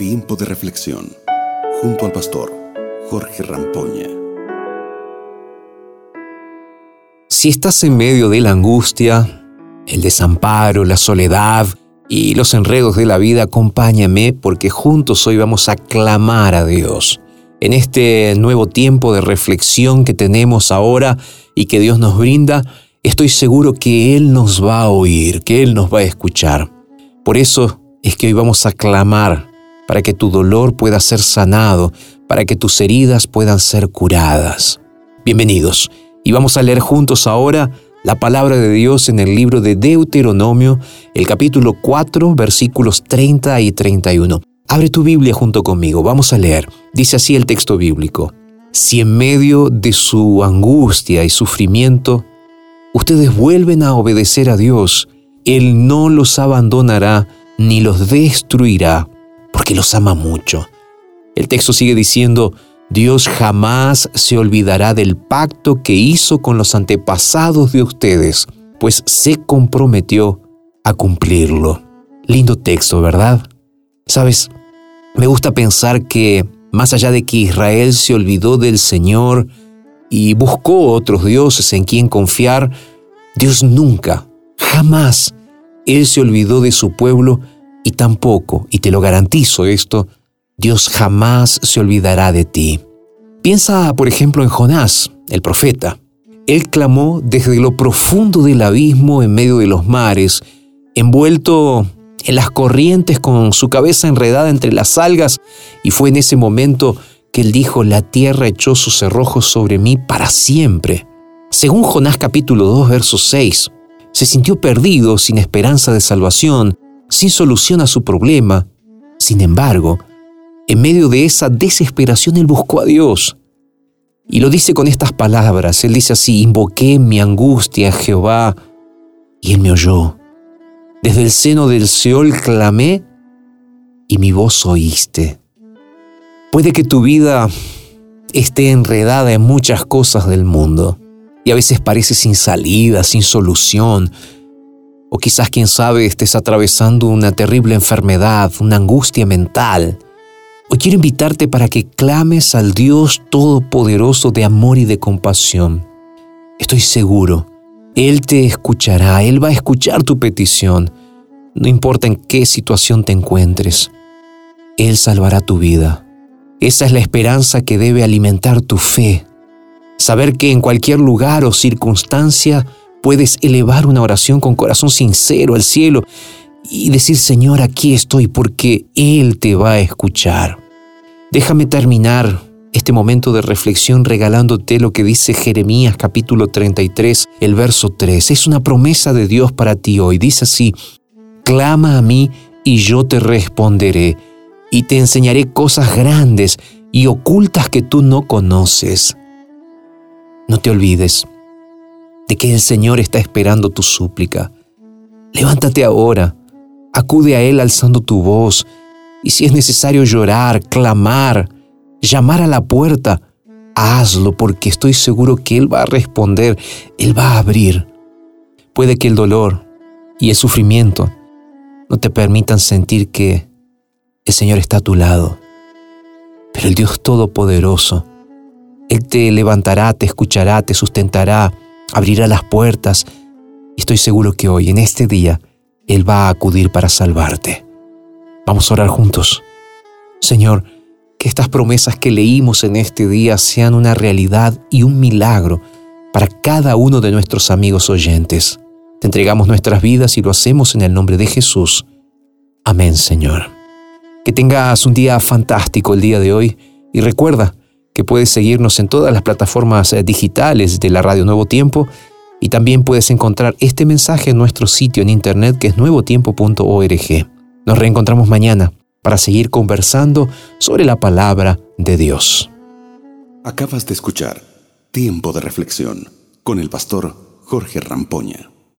Tiempo de reflexión junto al pastor Jorge Rampoña. Si estás en medio de la angustia, el desamparo, la soledad y los enredos de la vida, acompáñame porque juntos hoy vamos a clamar a Dios. En este nuevo tiempo de reflexión que tenemos ahora y que Dios nos brinda, estoy seguro que Él nos va a oír, que Él nos va a escuchar. Por eso es que hoy vamos a clamar para que tu dolor pueda ser sanado, para que tus heridas puedan ser curadas. Bienvenidos y vamos a leer juntos ahora la palabra de Dios en el libro de Deuteronomio, el capítulo 4, versículos 30 y 31. Abre tu Biblia junto conmigo, vamos a leer. Dice así el texto bíblico. Si en medio de su angustia y sufrimiento ustedes vuelven a obedecer a Dios, Él no los abandonará ni los destruirá, porque los ama mucho. El texto sigue diciendo, Dios jamás se olvidará del pacto que hizo con los antepasados de ustedes, pues se comprometió a cumplirlo. Lindo texto, ¿verdad? Sabes, me gusta pensar que, más allá de que Israel se olvidó del Señor y buscó otros dioses en quien confiar, Dios nunca, jamás, Él se olvidó de su pueblo tampoco, y te lo garantizo esto, Dios jamás se olvidará de ti. Piensa, por ejemplo, en Jonás, el profeta. Él clamó desde lo profundo del abismo en medio de los mares, envuelto en las corrientes con su cabeza enredada entre las algas, y fue en ese momento que él dijo, la tierra echó sus cerrojos sobre mí para siempre. Según Jonás capítulo 2, verso 6, se sintió perdido, sin esperanza de salvación, sin solución a su problema. Sin embargo, en medio de esa desesperación él buscó a Dios. Y lo dice con estas palabras. Él dice así, invoqué mi angustia a Jehová y él me oyó. Desde el seno del Seol clamé y mi voz oíste. Puede que tu vida esté enredada en muchas cosas del mundo y a veces parece sin salida, sin solución. O quizás, quién sabe, estés atravesando una terrible enfermedad, una angustia mental. Hoy quiero invitarte para que clames al Dios Todopoderoso de amor y de compasión. Estoy seguro él te escuchará, Él va a escuchar tu petición, no importa en qué situación te encuentres. Él salvará tu vida. Esa es la esperanza que debe alimentar tu fe. Saber que en cualquier lugar o circunstancia puedes elevar una oración con corazón sincero al cielo y decir, Señor, aquí estoy porque Él te va a escuchar. Déjame terminar este momento de reflexión regalándote lo que dice Jeremías capítulo 33, el verso 3. Es una promesa de Dios para ti hoy. Dice así, clama a mí y yo te responderé, y te enseñaré cosas grandes y ocultas que tú no conoces. No te olvides de que el Señor está esperando tu súplica. Levántate ahora, acude a Él alzando tu voz, y si es necesario llorar, clamar, llamar a la puerta, hazlo porque estoy seguro que Él va a responder, Él va a abrir. Puede que el dolor y el sufrimiento no te permitan sentir que el Señor está a tu lado, pero el Dios Todopoderoso, Él te levantará, te escuchará, te sustentará, abrirá las puertas y estoy seguro que hoy, en este día, Él va a acudir para salvarte. Vamos a orar juntos. Señor, que estas promesas que leímos en este día sean una realidad y un milagro para cada uno de nuestros amigos oyentes. Te entregamos nuestras vidas y lo hacemos en el nombre de Jesús. Amén, Señor. Que tengas un día fantástico el día de hoy y recuerda puedes seguirnos en todas las plataformas eh, digitales de la Radio Nuevo Tiempo y también puedes encontrar este mensaje en nuestro sitio en internet que es nuevotiempo.org. Nos reencontramos mañana para seguir conversando sobre la palabra de Dios. Acabas de escuchar Tiempo de Reflexión con el pastor Jorge Rampoña.